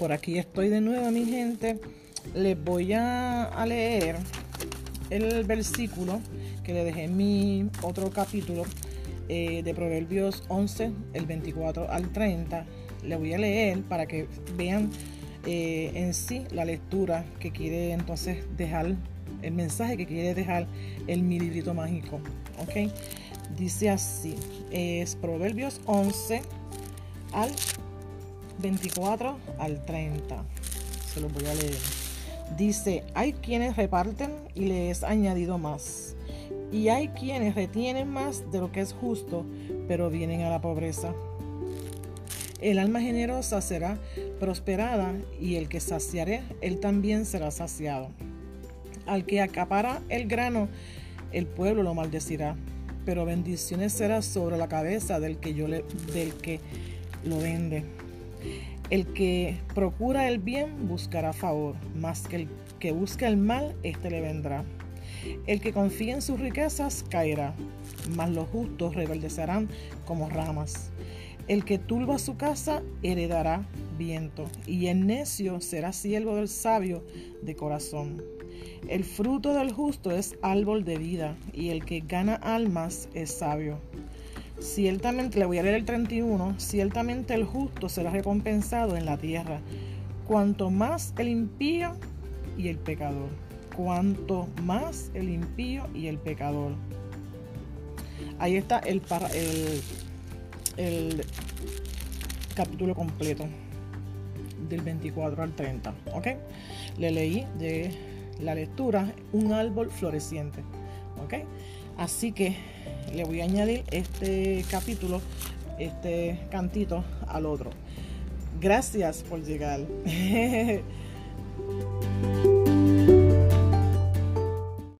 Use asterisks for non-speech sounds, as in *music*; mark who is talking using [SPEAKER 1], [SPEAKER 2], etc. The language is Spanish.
[SPEAKER 1] por aquí estoy de nuevo, mi gente. Les voy a, leer el versículo que le dejé en mi otro capítulo eh, de Proverbios 11, el 24 al 30. Le voy a leer para que vean eh, en sí la lectura que quiere entonces dejar, el mensaje que quiere dejar el mi librito mágico. ¿Ok? Dice así, es Proverbios 11 al 24 al 30. Se lo voy a leer. Dice, hay quienes reparten y les añadido más. Y hay quienes retienen más de lo que es justo, pero vienen a la pobreza. El alma generosa será prosperada y el que saciaré, él también será saciado. Al que acapara el grano, el pueblo lo maldecirá, pero bendiciones será sobre la cabeza del que yo le, del que lo vende. El que procura el bien buscará favor, más que el que busca el mal, éste le vendrá. El que confía en sus riquezas caerá, mas los justos reverdecerán como ramas. El que turba su casa heredará viento, y el necio será siervo del sabio de corazón. El fruto del justo es árbol de vida, y el que gana almas es sabio. Ciertamente, le voy a leer el 31, ciertamente el justo será recompensado en la tierra, cuanto más el impío y el pecador, cuanto más el impío y el pecador. Ahí está el, el, el capítulo completo del 24 al 30, ¿ok? Le leí de la lectura un árbol floreciente, ¿ok? Así que le voy a añadir este capítulo, este cantito al otro. Gracias por llegar. *laughs*